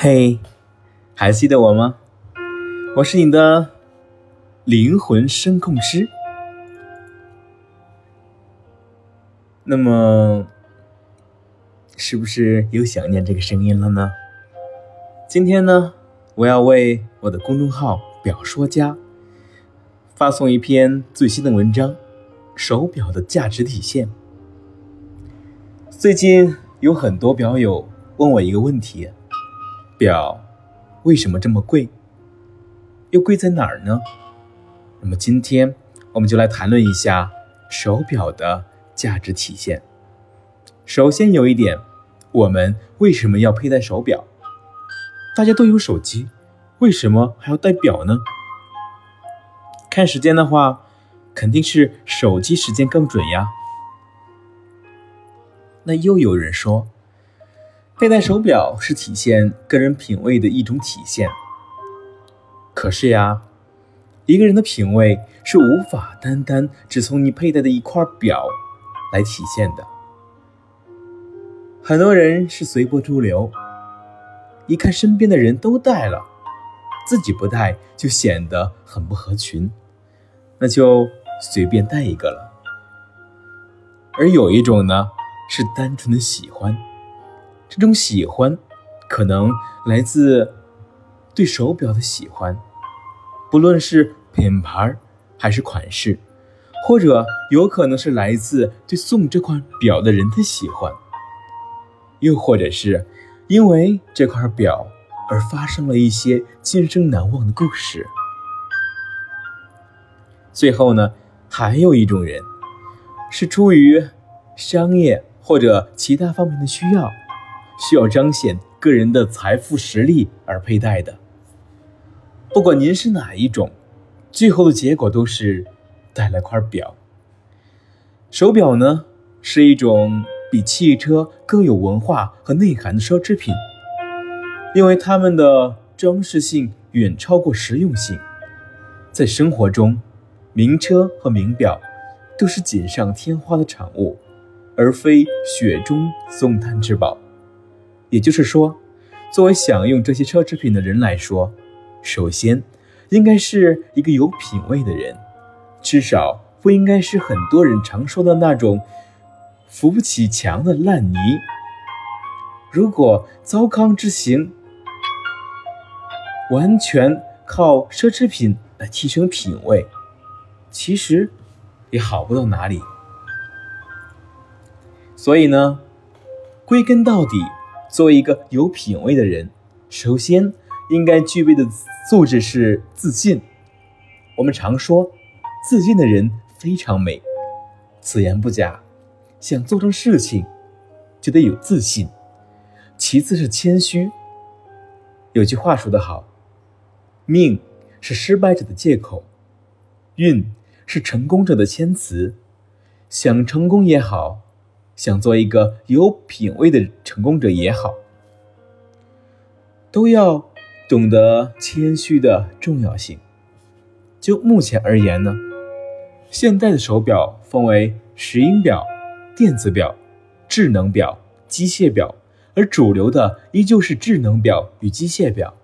嘿，还记得我吗？我是你的灵魂声控师。那么，是不是又想念这个声音了呢？今天呢，我要为我的公众号“表说家”发送一篇最新的文章：手表的价值体现。最近有很多表友问我一个问题：表为什么这么贵？又贵在哪儿呢？那么今天我们就来谈论一下手表的。价值体现。首先有一点，我们为什么要佩戴手表？大家都有手机，为什么还要戴表呢？看时间的话，肯定是手机时间更准呀。那又有人说，佩戴手表是体现个人品味的一种体现。可是呀，一个人的品味是无法单单只从你佩戴的一块表。来体现的，很多人是随波逐流，一看身边的人都戴了，自己不戴就显得很不合群，那就随便戴一个了。而有一种呢，是单纯的喜欢，这种喜欢可能来自对手表的喜欢，不论是品牌还是款式。或者有可能是来自对送这块表的人的喜欢，又或者是因为这块表而发生了一些今生难忘的故事。最后呢，还有一种人是出于商业或者其他方面的需要，需要彰显个人的财富实力而佩戴的。不管您是哪一种，最后的结果都是。带了块表，手表呢是一种比汽车更有文化和内涵的奢侈品，因为它们的装饰性远超过实用性。在生活中，名车和名表都是锦上添花的产物，而非雪中送炭之宝。也就是说，作为享用这些奢侈品的人来说，首先应该是一个有品位的人。至少不应该是很多人常说的那种扶不起墙的烂泥。如果糟糠之行完全靠奢侈品来提升品味，其实也好不到哪里。所以呢，归根到底，作为一个有品位的人，首先应该具备的素质是自信。我们常说。自信的人非常美，此言不假。想做成事情，就得有自信。其次是谦虚。有句话说得好：“命是失败者的借口，运是成功者的谦词。”想成功也好，想做一个有品位的成功者也好，都要懂得谦虚的重要性。就目前而言呢？现代的手表分为石英表、电子表、智能表、机械表，而主流的依旧是智能表与机械表。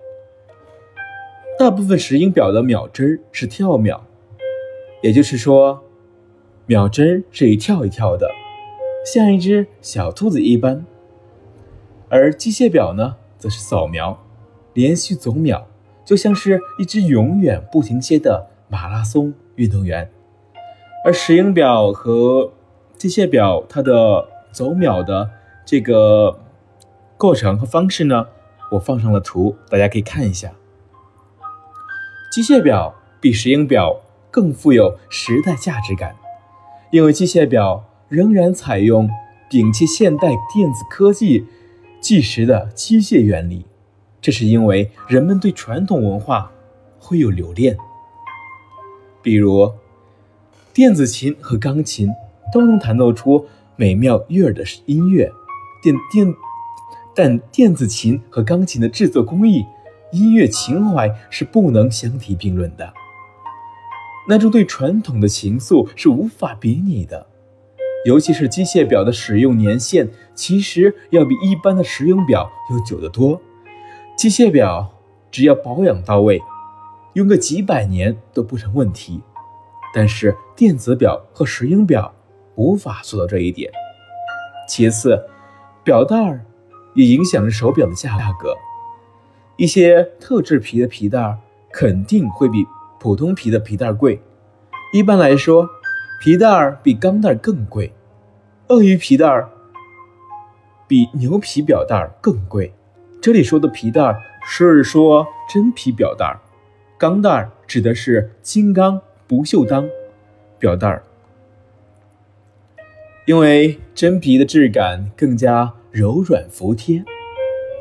大部分石英表的秒针是跳秒，也就是说，秒针是一跳一跳的，像一只小兔子一般；而机械表呢，则是扫描，连续走秒，就像是一只永远不停歇的马拉松运动员。而石英表和机械表，它的走秒的这个过程和方式呢，我放上了图，大家可以看一下。机械表比石英表更富有时代价值感，因为机械表仍然采用摒弃现代电子科技计时的机械原理，这是因为人们对传统文化会有留恋，比如。电子琴和钢琴都能弹奏出美妙悦耳的音乐，电电，但电子琴和钢琴的制作工艺、音乐情怀是不能相提并论的。那种对传统的情愫是无法比拟的，尤其是机械表的使用年限，其实要比一般的石英表要久得多。机械表只要保养到位，用个几百年都不成问题。但是电子表和石英表无法做到这一点。其次，表带儿也影响着手表的价格。一些特制皮的皮带肯定会比普通皮的皮带贵。一般来说，皮带儿比钢带儿更贵。鳄鱼皮带儿比牛皮表带儿更贵。这里说的皮带儿是说真皮表带儿，钢带儿指的是金刚。不锈钢表带儿，因为真皮的质感更加柔软服帖，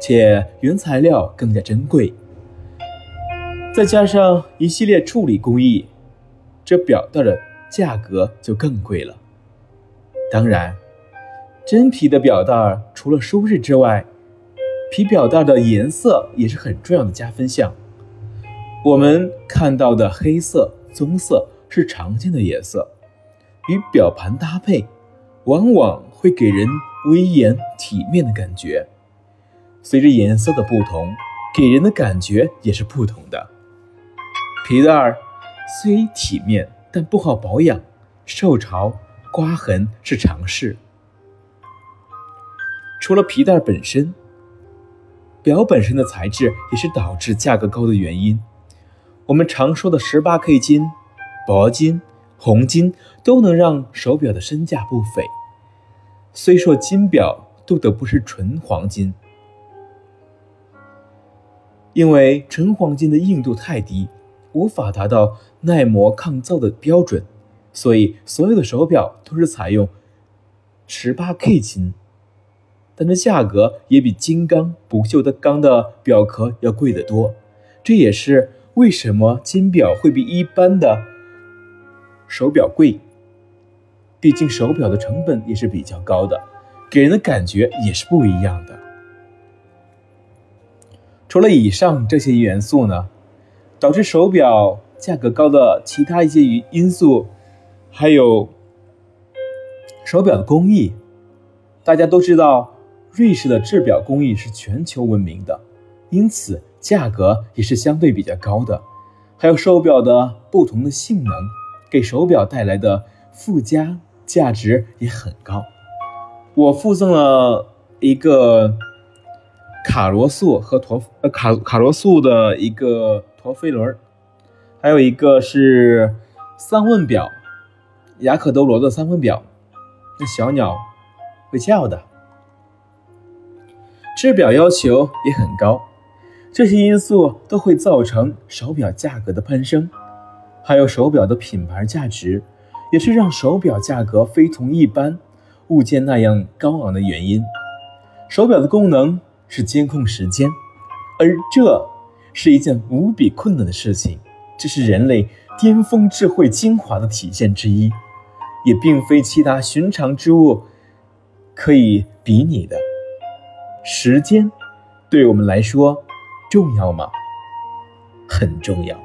且原材料更加珍贵，再加上一系列处理工艺，这表带的价格就更贵了。当然，真皮的表带除了舒适之外，皮表带的颜色也是很重要的加分项。我们看到的黑色。棕色是常见的颜色，与表盘搭配，往往会给人威严体面的感觉。随着颜色的不同，给人的感觉也是不同的。皮带儿虽体面，但不好保养，受潮、刮痕是常事。除了皮带本身，表本身的材质也是导致价格高的原因。我们常说的十八 K 金、铂金、红金都能让手表的身价不菲。虽说金表镀的不是纯黄金，因为纯黄金的硬度太低，无法达到耐磨抗造的标准，所以所有的手表都是采用十八 K 金，但这价格也比金刚不锈钢的表壳要贵得多。这也是。为什么金表会比一般的手表贵？毕竟手表的成本也是比较高的，给人的感觉也是不一样的。除了以上这些元素呢，导致手表价格高的其他一些因素，还有手表的工艺。大家都知道，瑞士的制表工艺是全球闻名的，因此。价格也是相对比较高的，还有手表的不同的性能，给手表带来的附加价值也很高。我附赠了一个卡罗素和陀呃卡卡罗素的一个陀飞轮，还有一个是三问表，雅可多罗的三问表，那小鸟会叫的。制表要求也很高。这些因素都会造成手表价格的攀升，还有手表的品牌价值，也是让手表价格非同一般物件那样高昂的原因。手表的功能是监控时间，而这是一件无比困难的事情，这是人类巅峰智慧精华的体现之一，也并非其他寻常之物可以比拟的。时间，对我们来说。重要吗？很重要。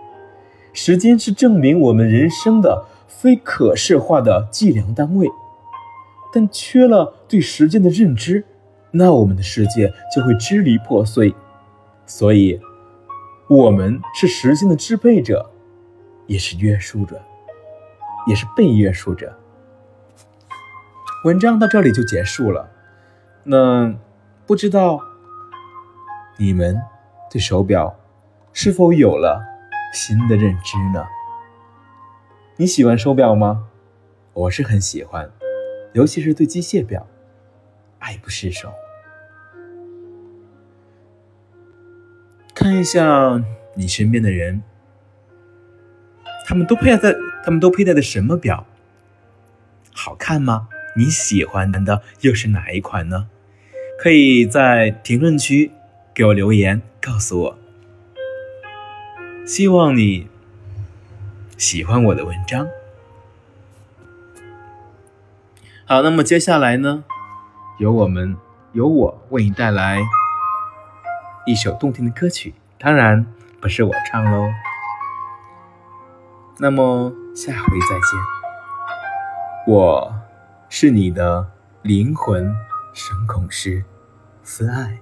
时间是证明我们人生的非可视化的计量单位，但缺了对时间的认知，那我们的世界就会支离破碎。所以，我们是时间的支配者，也是约束者，也是被约束者。文章到这里就结束了。那不知道你们？对手表是否有了新的认知呢？你喜欢手表吗？我是很喜欢，尤其是对机械表，爱不释手。看一下你身边的人，他们都佩戴，他们都佩戴的什么表？好看吗？你喜欢的又是哪一款呢？可以在评论区给我留言。告诉我，希望你喜欢我的文章。好，那么接下来呢，由我们由我为你带来一首动听的歌曲，当然不是我唱喽。那么下回再见，我是你的灵魂声控师，思爱。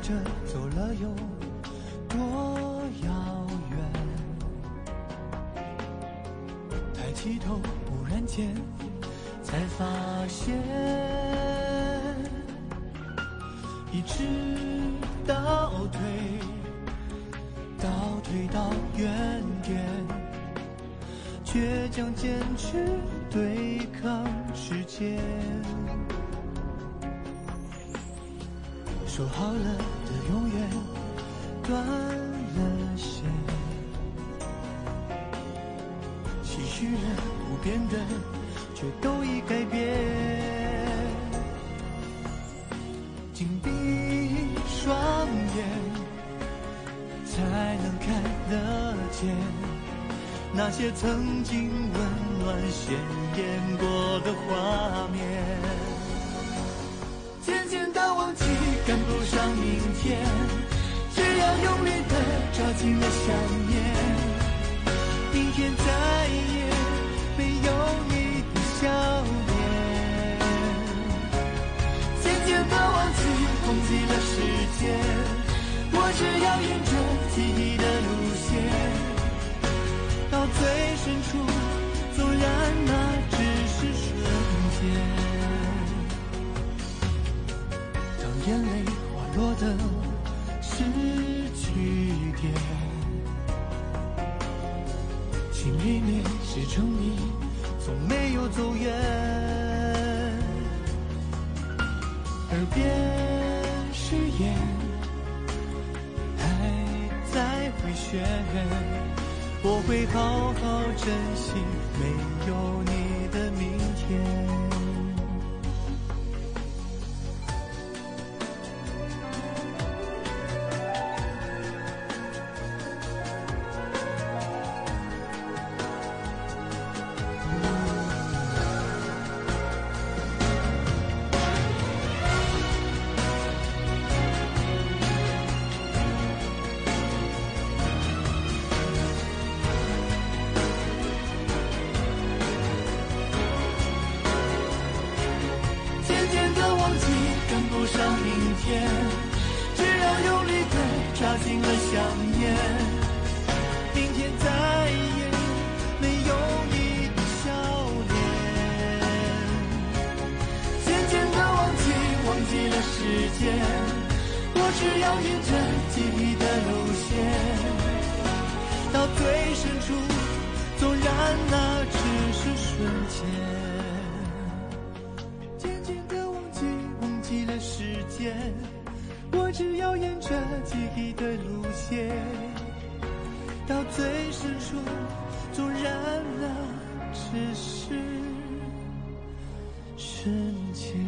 着走了有多遥远？抬起头，忽然间才发现，一直倒退，倒退到原点，倔强坚持对抗时间。说好了的永远断了线，期许了不变的却都已改变。紧闭双眼，才能看得见那些曾经温暖鲜艳过的画面。赶不上明天，只要用力的抓紧了想念，明天再也没有你的笑脸。渐渐的忘记，忘记了时间，我只要沿着记忆的路线，到最深处，纵然那只是瞬间。的是句点，心里面始终你，从没有走远。耳边誓言还在回旋，我会好好珍惜没有抓紧了想念，明天再也没有你的笑脸。渐渐的忘记，忘记了时间，我只要沿着记忆的路线，到最深处，纵然那只是瞬间。渐渐的忘记，忘记了时间。我只要沿着记忆的路线，到最深处，纵然那只是瞬间。